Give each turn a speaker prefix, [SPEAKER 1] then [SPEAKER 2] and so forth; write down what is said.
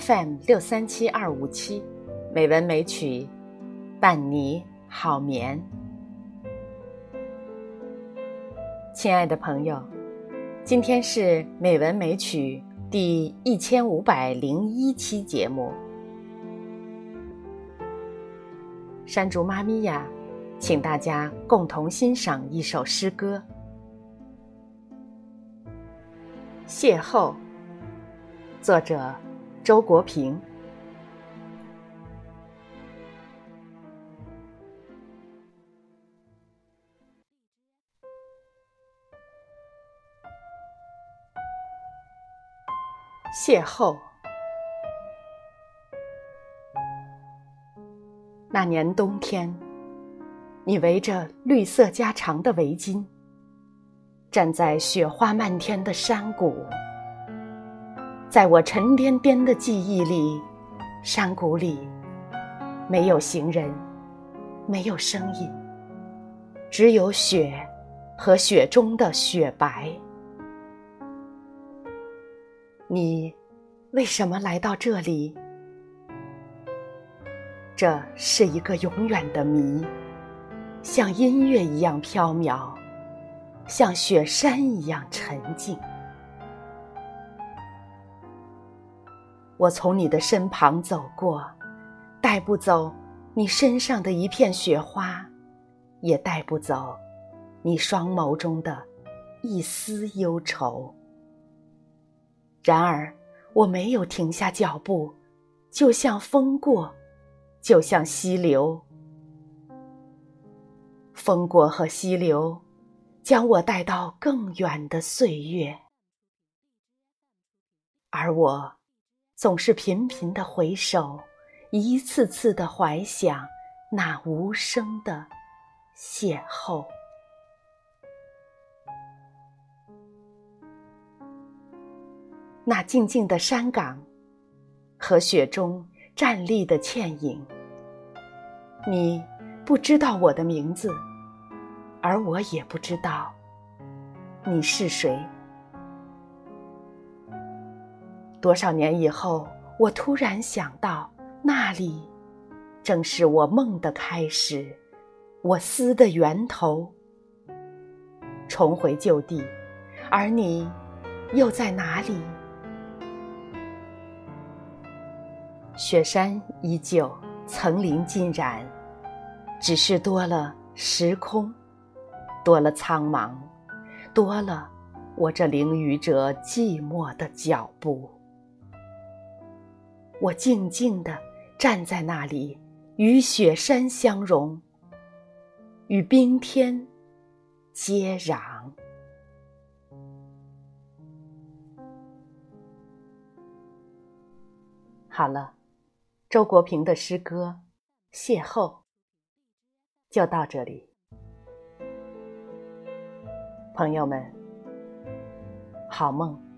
[SPEAKER 1] FM 六三七二五七，美文美曲，伴你好眠。亲爱的朋友，今天是美文美曲第一千五百零一期节目。山竹妈咪呀，请大家共同欣赏一首诗歌《邂逅》，作者。周国平，邂逅。那年冬天，你围着绿色加长的围巾，站在雪花漫天的山谷。在我沉甸甸的记忆里，山谷里没有行人，没有声音，只有雪和雪中的雪白。你为什么来到这里？这是一个永远的谜，像音乐一样飘渺，像雪山一样沉静。我从你的身旁走过，带不走你身上的一片雪花，也带不走你双眸中的一丝忧愁。然而，我没有停下脚步，就像风过，就像溪流。风过和溪流，将我带到更远的岁月，而我。总是频频的回首，一次次的怀想那无声的邂逅。那静静的山岗和雪中站立的倩影。你不知道我的名字，而我也不知道你是谁。多少年以后，我突然想到，那里正是我梦的开始，我思的源头。重回旧地，而你又在哪里？雪山依旧，层林尽染，只是多了时空，多了苍茫，多了我这淋雨者寂寞的脚步。我静静地站在那里，与雪山相融，与冰天接壤。好了，周国平的诗歌《邂逅》就到这里，朋友们，好梦。